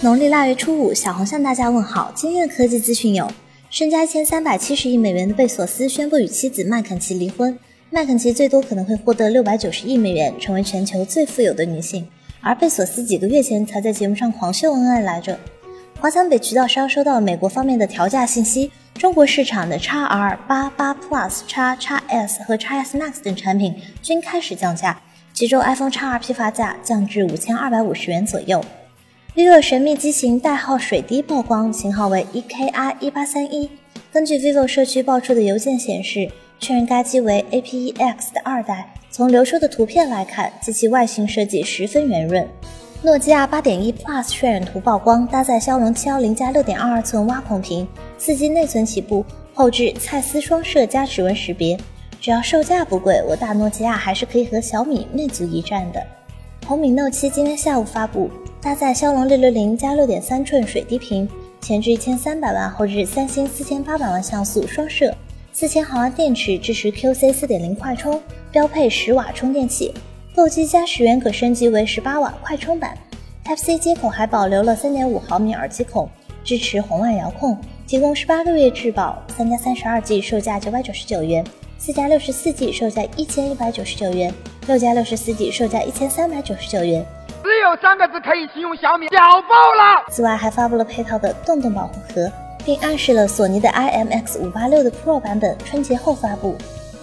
农历腊月初五，小红向大家问好。今天的科技资讯有：身家一千三百七十亿美元的贝索斯宣布与妻子麦肯齐离婚，麦肯齐最多可能会获得六百九十亿美元，成为全球最富有的女性。而贝索斯几个月前才在节目上狂秀恩爱来着。华强北渠道商收到美国方面的调价信息，中国市场的 x R 八八 Plus、x x S 和 x S Max 等产品均开始降价，其中 iPhone x R 批发价降至五千二百五十元左右。Vivo 神秘机型代号水滴曝光，型号为 EKR 一八三一。根据 vivo 社区爆出的邮件显示，确认该机为 A-P-E-X 的二代。从流出的图片来看，机器外形设计十分圆润。诺基亚八点一 Plus 渲染图曝光，搭载骁龙七幺零加六点二二寸挖孔屏，四 G 内存起步，后置蔡司双摄加指纹识别。只要售价不贵，我大诺基亚还是可以和小米魅族一战的。红米 Note 七今天下午发布。搭载骁龙六六零加六点三寸水滴屏，前置一千三百万，后置三星四千八百万像素双摄，四千毫安电池，支持 QC 四点零快充，标配十瓦充电器，购机加十元可升级为十八瓦快充版。Type C 接口还保留了三点五毫米耳机孔，支持红外遥控，提供十八个月质保。三加三十二 G 售价九百九十九元，四加六十四 G 售价一千一百九十九元，六加六十四 G 售价一千三百九十九元。只有三个字可以形容小米，屌爆了！此外，还发布了配套的洞洞保护盒，并暗示了索尼的 IMX 五八六的 Pro 版本春节后发布。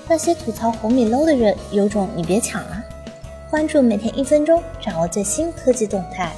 那些吐槽红米 low 的人，有种你别抢啊！关注每天一分钟，掌握最新科技动态。